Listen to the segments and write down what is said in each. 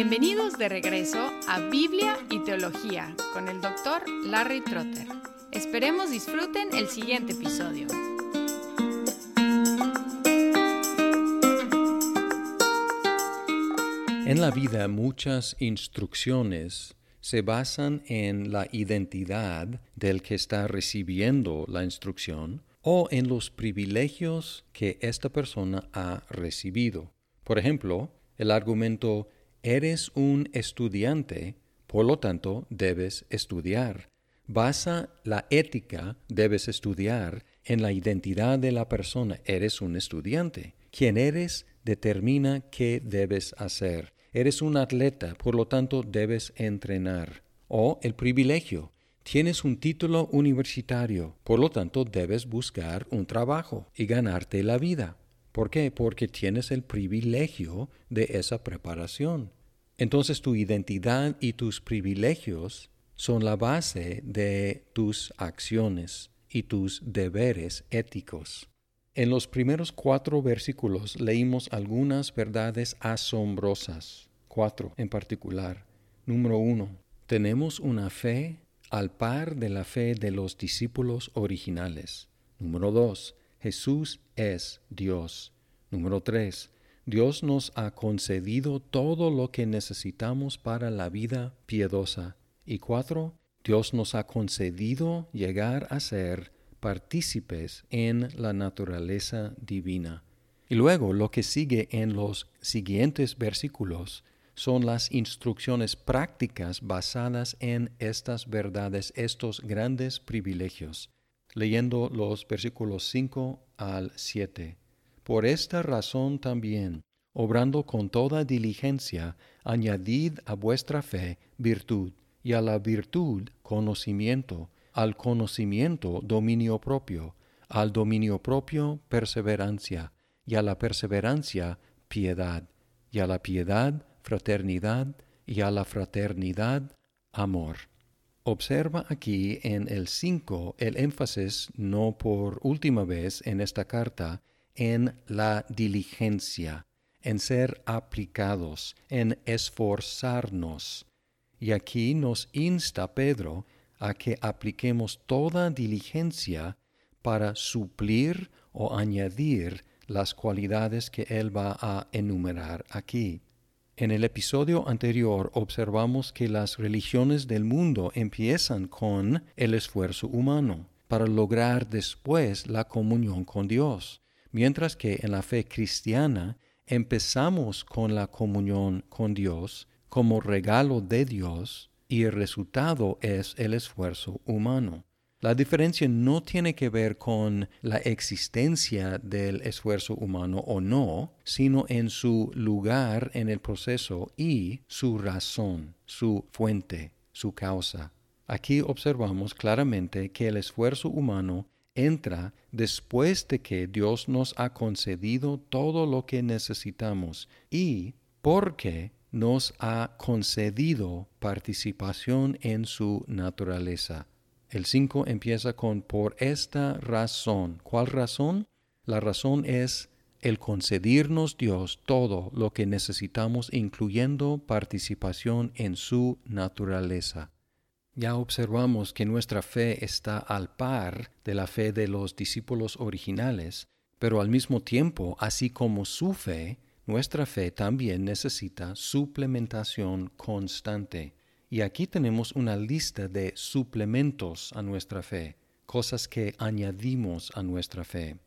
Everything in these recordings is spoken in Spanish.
Bienvenidos de regreso a Biblia y Teología con el doctor Larry Trotter. Esperemos disfruten el siguiente episodio. En la vida muchas instrucciones se basan en la identidad del que está recibiendo la instrucción o en los privilegios que esta persona ha recibido. Por ejemplo, el argumento eres un estudiante, por lo tanto debes estudiar. Basa la ética, debes estudiar, en la identidad de la persona. Eres un estudiante. Quien eres determina qué debes hacer. Eres un atleta, por lo tanto debes entrenar. O el privilegio. Tienes un título universitario, por lo tanto debes buscar un trabajo y ganarte la vida. ¿Por qué? Porque tienes el privilegio de esa preparación. Entonces tu identidad y tus privilegios son la base de tus acciones y tus deberes éticos. En los primeros cuatro versículos leímos algunas verdades asombrosas, cuatro en particular. Número uno, tenemos una fe al par de la fe de los discípulos originales. Número dos, Jesús es Dios. Número tres, Dios nos ha concedido todo lo que necesitamos para la vida piedosa. Y cuatro, Dios nos ha concedido llegar a ser partícipes en la naturaleza divina. Y luego lo que sigue en los siguientes versículos son las instrucciones prácticas basadas en estas verdades, estos grandes privilegios. Leyendo los versículos 5 al 7. Por esta razón también, obrando con toda diligencia, añadid a vuestra fe virtud, y a la virtud conocimiento, al conocimiento dominio propio, al dominio propio perseverancia, y a la perseverancia piedad, y a la piedad fraternidad, y a la fraternidad amor. Observa aquí en el 5 el énfasis, no por última vez en esta carta, en la diligencia, en ser aplicados, en esforzarnos. Y aquí nos insta Pedro a que apliquemos toda diligencia para suplir o añadir las cualidades que él va a enumerar aquí. En el episodio anterior observamos que las religiones del mundo empiezan con el esfuerzo humano para lograr después la comunión con Dios mientras que en la fe cristiana empezamos con la comunión con Dios como regalo de Dios y el resultado es el esfuerzo humano. La diferencia no tiene que ver con la existencia del esfuerzo humano o no, sino en su lugar en el proceso y su razón, su fuente, su causa. Aquí observamos claramente que el esfuerzo humano entra después de que Dios nos ha concedido todo lo que necesitamos y porque nos ha concedido participación en su naturaleza. El 5 empieza con por esta razón. ¿Cuál razón? La razón es el concedernos Dios todo lo que necesitamos, incluyendo participación en su naturaleza. Ya observamos que nuestra fe está al par de la fe de los discípulos originales, pero al mismo tiempo, así como su fe, nuestra fe también necesita suplementación constante. Y aquí tenemos una lista de suplementos a nuestra fe, cosas que añadimos a nuestra fe.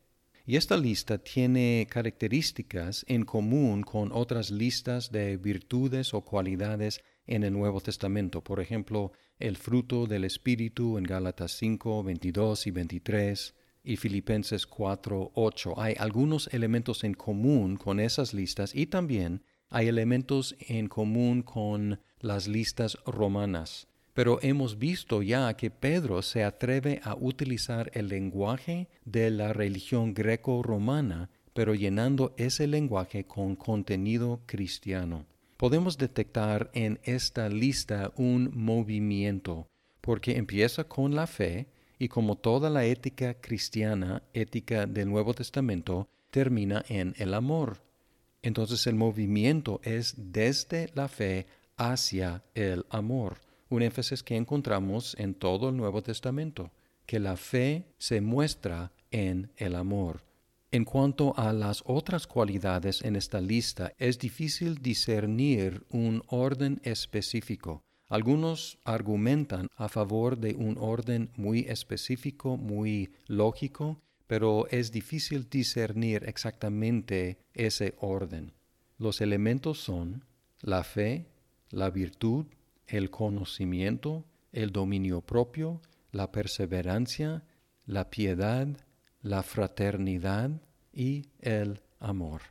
Y esta lista tiene características en común con otras listas de virtudes o cualidades en el Nuevo Testamento. Por ejemplo, el fruto del Espíritu en Gálatas 5, 22 y 23 y Filipenses 4, 8. Hay algunos elementos en común con esas listas y también hay elementos en común con las listas romanas. Pero hemos visto ya que Pedro se atreve a utilizar el lenguaje de la religión greco-romana, pero llenando ese lenguaje con contenido cristiano podemos detectar en esta lista un movimiento, porque empieza con la fe y como toda la ética cristiana, ética del Nuevo Testamento, termina en el amor. Entonces el movimiento es desde la fe hacia el amor, un énfasis que encontramos en todo el Nuevo Testamento, que la fe se muestra en el amor. En cuanto a las otras cualidades en esta lista, es difícil discernir un orden específico. Algunos argumentan a favor de un orden muy específico, muy lógico, pero es difícil discernir exactamente ese orden. Los elementos son la fe, la virtud, el conocimiento, el dominio propio, la perseverancia, la piedad, la fraternidad y el amor.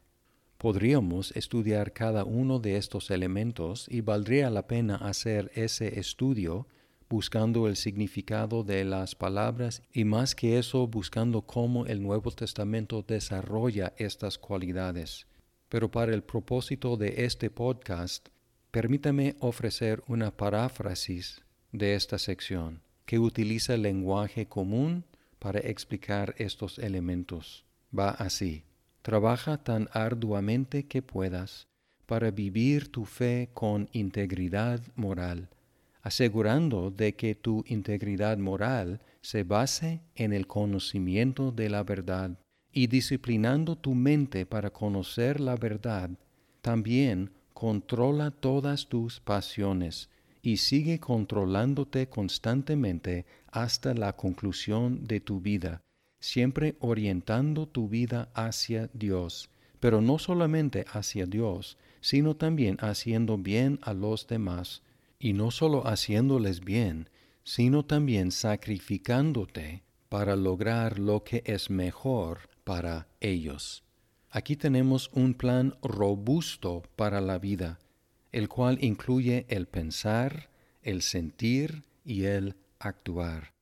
Podríamos estudiar cada uno de estos elementos y valdría la pena hacer ese estudio buscando el significado de las palabras y más que eso buscando cómo el Nuevo Testamento desarrolla estas cualidades. Pero para el propósito de este podcast, permítame ofrecer una paráfrasis de esta sección que utiliza lenguaje común para explicar estos elementos. Va así. Trabaja tan arduamente que puedas para vivir tu fe con integridad moral asegurando de que tu integridad moral se base en el conocimiento de la verdad y disciplinando tu mente para conocer la verdad, también controla todas tus pasiones y sigue controlándote constantemente hasta la conclusión de tu vida, siempre orientando tu vida hacia Dios, pero no solamente hacia Dios, sino también haciendo bien a los demás, y no solo haciéndoles bien, sino también sacrificándote para lograr lo que es mejor para ellos. Aquí tenemos un plan robusto para la vida, el cual incluye el pensar, el sentir y el actuar.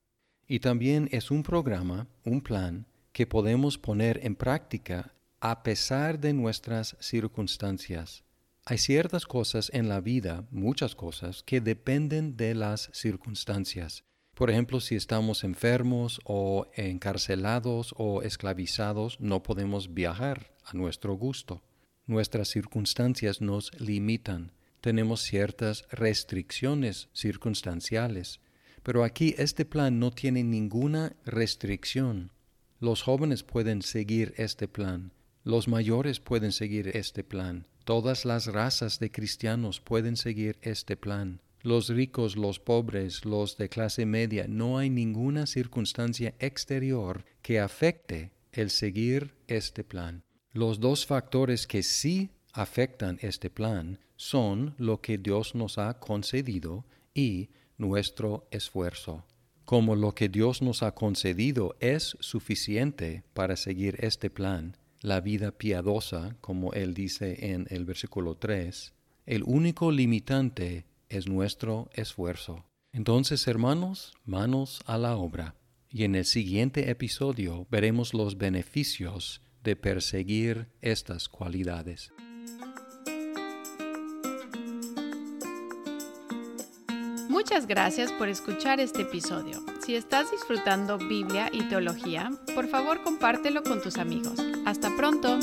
Y también es un programa, un plan, que podemos poner en práctica a pesar de nuestras circunstancias. Hay ciertas cosas en la vida, muchas cosas, que dependen de las circunstancias. Por ejemplo, si estamos enfermos o encarcelados o esclavizados, no podemos viajar a nuestro gusto. Nuestras circunstancias nos limitan. Tenemos ciertas restricciones circunstanciales. Pero aquí este plan no tiene ninguna restricción. Los jóvenes pueden seguir este plan. Los mayores pueden seguir este plan. Todas las razas de cristianos pueden seguir este plan. Los ricos, los pobres, los de clase media, no hay ninguna circunstancia exterior que afecte el seguir este plan. Los dos factores que sí afectan este plan son lo que Dios nos ha concedido y nuestro esfuerzo. Como lo que Dios nos ha concedido es suficiente para seguir este plan, la vida piadosa, como él dice en el versículo 3, el único limitante es nuestro esfuerzo. Entonces, hermanos, manos a la obra. Y en el siguiente episodio veremos los beneficios de perseguir estas cualidades. Muchas gracias por escuchar este episodio. Si estás disfrutando Biblia y teología, por favor compártelo con tus amigos. Hasta pronto.